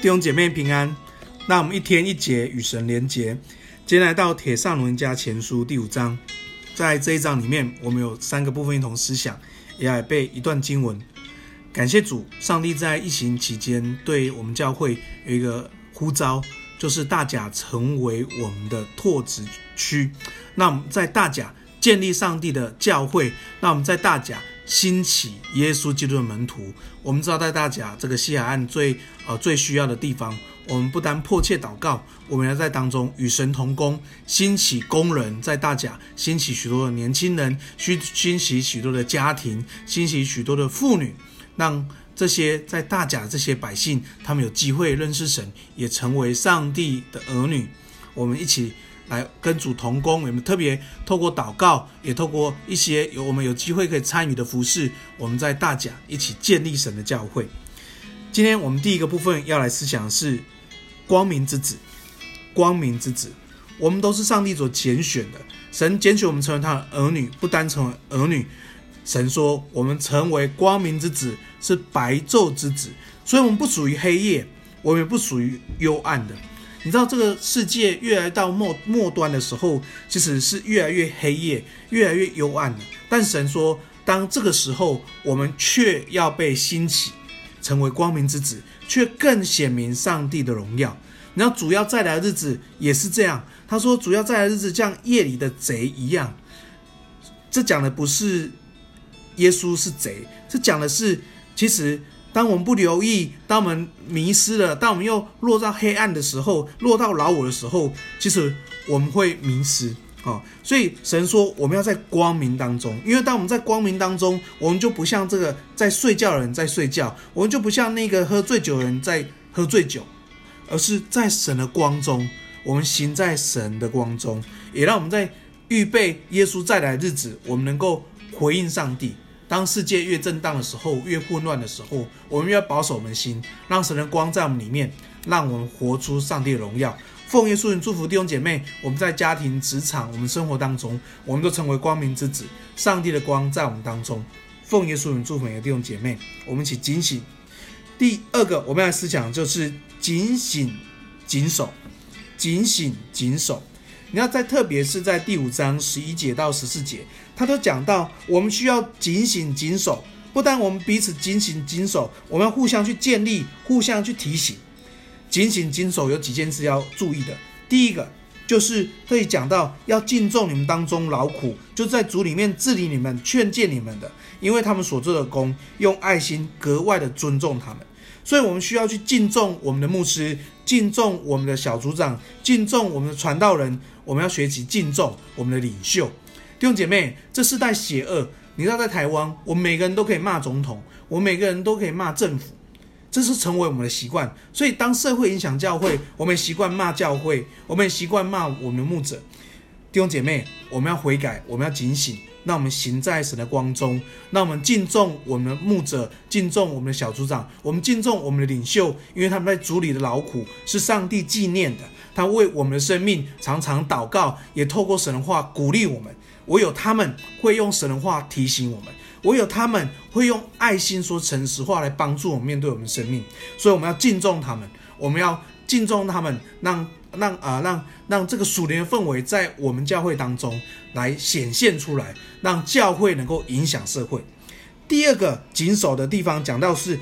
弟兄姐妹平安，那我们一天一节与神连结，今天来到帖撒罗尼迦前书第五章，在这一章里面，我们有三个部分一同思想，也来背一段经文。感谢主，上帝在疫情期间对我们教会有一个呼召，就是大甲成为我们的拓殖区。那我们在大甲建立上帝的教会，那我们在大甲兴起耶稣基督的门徒。我们知道在大甲这个西海岸最呃最需要的地方，我们不单迫切祷告，我们要在当中与神同工，兴起工人，在大甲兴起许多的年轻人，兴兴起许多的家庭，兴起许多的妇女。让这些在大甲的这些百姓，他们有机会认识神，也成为上帝的儿女。我们一起来跟主同工，我们特别透过祷告，也透过一些有我们有机会可以参与的服事，我们在大甲一起建立神的教会。今天我们第一个部分要来思想是光明之子，光明之子，我们都是上帝所拣选的，神拣选我们成为他的儿女，不单成为儿女。神说：“我们成为光明之子，是白昼之子，所以我们不属于黑夜，我们也不属于幽暗的。你知道，这个世界越来到末末端的时候，其实是越来越黑夜，越来越幽暗的。但神说，当这个时候，我们却要被兴起，成为光明之子，却更显明上帝的荣耀。你知道，主要再来的日子也是这样。他说，主要再来的日子像夜里的贼一样。这讲的不是。”耶稣是贼，这讲的是，其实当我们不留意，当我们迷失了，当我们又落到黑暗的时候，落到老我的时候，其实我们会迷失啊。所以神说，我们要在光明当中，因为当我们在光明当中，我们就不像这个在睡觉的人在睡觉，我们就不像那个喝醉酒的人在喝醉酒，而是在神的光中，我们行在神的光中，也让我们在预备耶稣再来的日子，我们能够回应上帝。当世界越震荡的时候，越混乱的时候，我们越要保守我们心，让神的光在我们里面，让我们活出上帝的荣耀。奉耶稣名祝福弟兄姐妹，我们在家庭、职场、我们生活当中，我们都成为光明之子，上帝的光在我们当中。奉耶稣名祝福每个弟兄姐妹，我们一起警醒。第二个，我们要思想就是警醒、谨守、警醒、谨守。你要在，特别是在第五章十一节到十四节，他都讲到我们需要警醒谨守。不但我们彼此警醒谨守，我们要互相去建立，互相去提醒。警醒谨守有几件事要注意的。第一个就是这里讲到要敬重你们当中劳苦，就在主里面治理你们、劝诫你们的，因为他们所做的工，用爱心格外的尊重他们。所以，我们需要去敬重我们的牧师，敬重我们的小组长，敬重我们的传道人。我们要学习敬重我们的领袖。弟兄姐妹，这世代邪恶。你知道，在台湾，我们每个人都可以骂总统，我们每个人都可以骂政府，这是成为我们的习惯。所以，当社会影响教会，我们习惯骂教会，我们也习惯骂我们的牧者。弟兄姐妹，我们要悔改，我们要警醒。让我们行在神的光中，让我们敬重我们的牧者，敬重我们的小组长，我们敬重我们的领袖，因为他们在主里的劳苦是上帝纪念的。他为我们的生命常常祷告，也透过神的话鼓励我们。唯有他们会用神的话提醒我们，唯有他们会用爱心说诚实话来帮助我们面对我们的生命。所以我们要敬重他们，我们要敬重他们，让。让啊、呃，让让这个属灵的氛围在我们教会当中来显现出来，让教会能够影响社会。第二个谨守的地方讲到是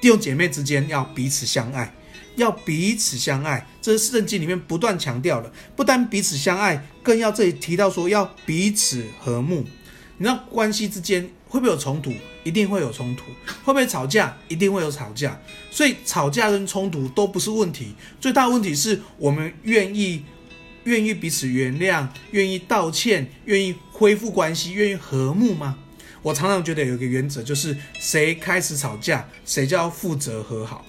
弟兄姐妹之间要彼此相爱，要彼此相爱，这是圣经里面不断强调的。不但彼此相爱，更要这里提到说要彼此和睦。你知道关系之间会不会有冲突？一定会有冲突。会不会吵架？一定会有吵架。所以吵架跟冲突都不是问题，最大的问题是我们愿意愿意彼此原谅，愿意道歉，愿意恢复关系，愿意和睦吗？我常常觉得有一个原则，就是谁开始吵架，谁就要负责和好。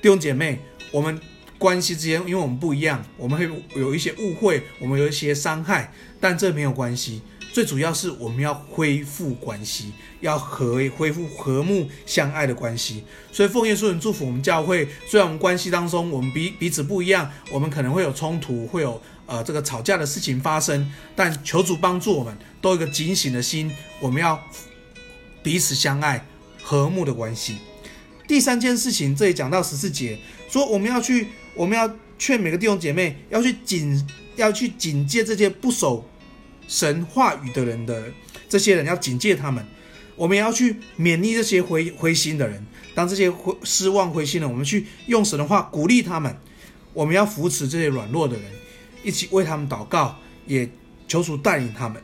弟兄姐妹，我们关系之间，因为我们不一样，我们会有一些误会，我们有一些伤害，但这没有关系。最主要是我们要恢复关系，要和恢复和睦相爱的关系。所以奉耶稣祝福我们教会。虽然我们关系当中我们彼彼此不一样，我们可能会有冲突，会有呃这个吵架的事情发生，但求主帮助我们，都有一个警醒的心，我们要彼此相爱，和睦的关系。第三件事情，这里讲到十四节，说我们要去，我们要劝每个弟兄姐妹要去警，要去警戒这些不守神话语的人的这些人，要警戒他们。我们也要去勉励这些灰灰心的人，当这些灰失望灰心的，我们去用神的话鼓励他们。我们要扶持这些软弱的人，一起为他们祷告，也求主带领他们。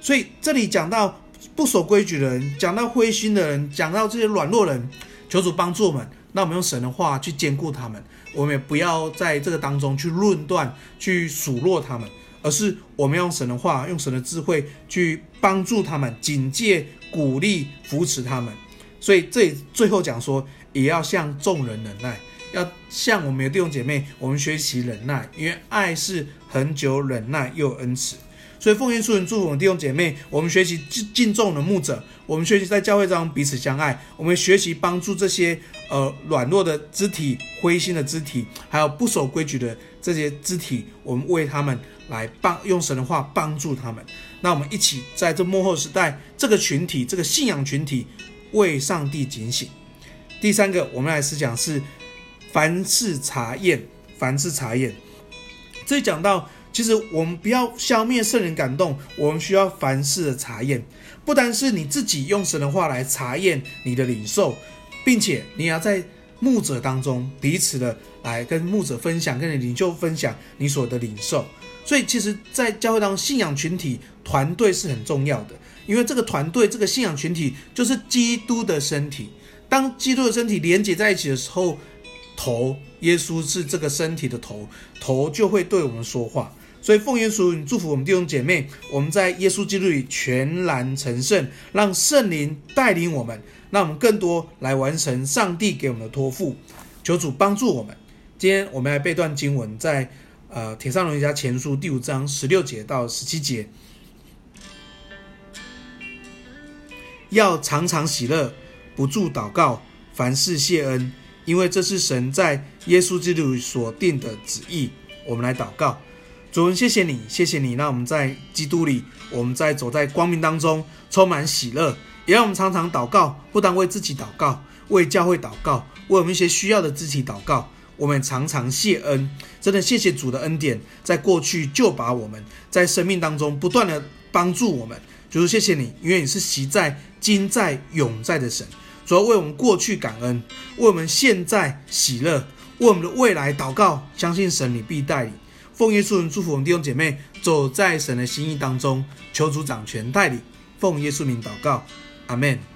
所以这里讲到不守规矩的人，讲到灰心的人，讲到这些软弱人，求主帮助我们。那我们用神的话去坚固他们，我们也不要在这个当中去论断、去数落他们，而是我们用神的话、用神的智慧去帮助他们、警戒、鼓励、扶持他们。所以这最后讲说，也要向众人忍耐，要向我们的弟兄姐妹，我们学习忍耐，因为爱是恒久忍耐又恩慈。所以奉耶稣名祝福我们弟兄姐妹，我们学习敬敬重的牧者，我们学习在教会中彼此相爱，我们学习帮助这些呃软弱的肢体、灰心的肢体，还有不守规矩的这些肢体，我们为他们来帮，用神的话帮助他们。那我们一起在这幕后时代，这个群体、这个信仰群体为上帝警醒。第三个，我们来思想是凡事查验，凡事查验。这里讲到。其实我们不要消灭圣人感动，我们需要凡事的查验，不单是你自己用神的话来查验你的领受，并且你要在牧者当中彼此的来跟牧者分享，跟你领袖分享你所的领受。所以，其实，在教会当中，信仰群体团队是很重要的，因为这个团队，这个信仰群体就是基督的身体。当基督的身体连接在一起的时候，头耶稣是这个身体的头，头就会对我们说话。所以奉耶稣祝福我们弟兄姐妹，我们在耶稣基督里全然成圣，让圣灵带领我们，让我们更多来完成上帝给我们的托付。求主帮助我们。今天我们来背段经文，在呃《帖撒罗尼迦前书》第五章十六节到十七节，要常常喜乐，不住祷告，凡事谢恩，因为这是神在耶稣基督所定的旨意。我们来祷告。主，谢谢你，谢谢你，让我们在基督里，我们在走在光明当中，充满喜乐。也让我们常常祷告，不但为自己祷告，为教会祷告，为我们一些需要的肢体祷告。我们常常谢恩，真的谢谢主的恩典，在过去就把我们在生命当中不断的帮助我们。主，谢谢你，因为你是昔在、今在、永在的神。主要为我们过去感恩，为我们现在喜乐，为我们的未来祷告，相信神你必带领。奉耶稣名祝福我们弟兄姐妹，走在神的心意当中，求主掌权带领。奉耶稣名祷告，阿门。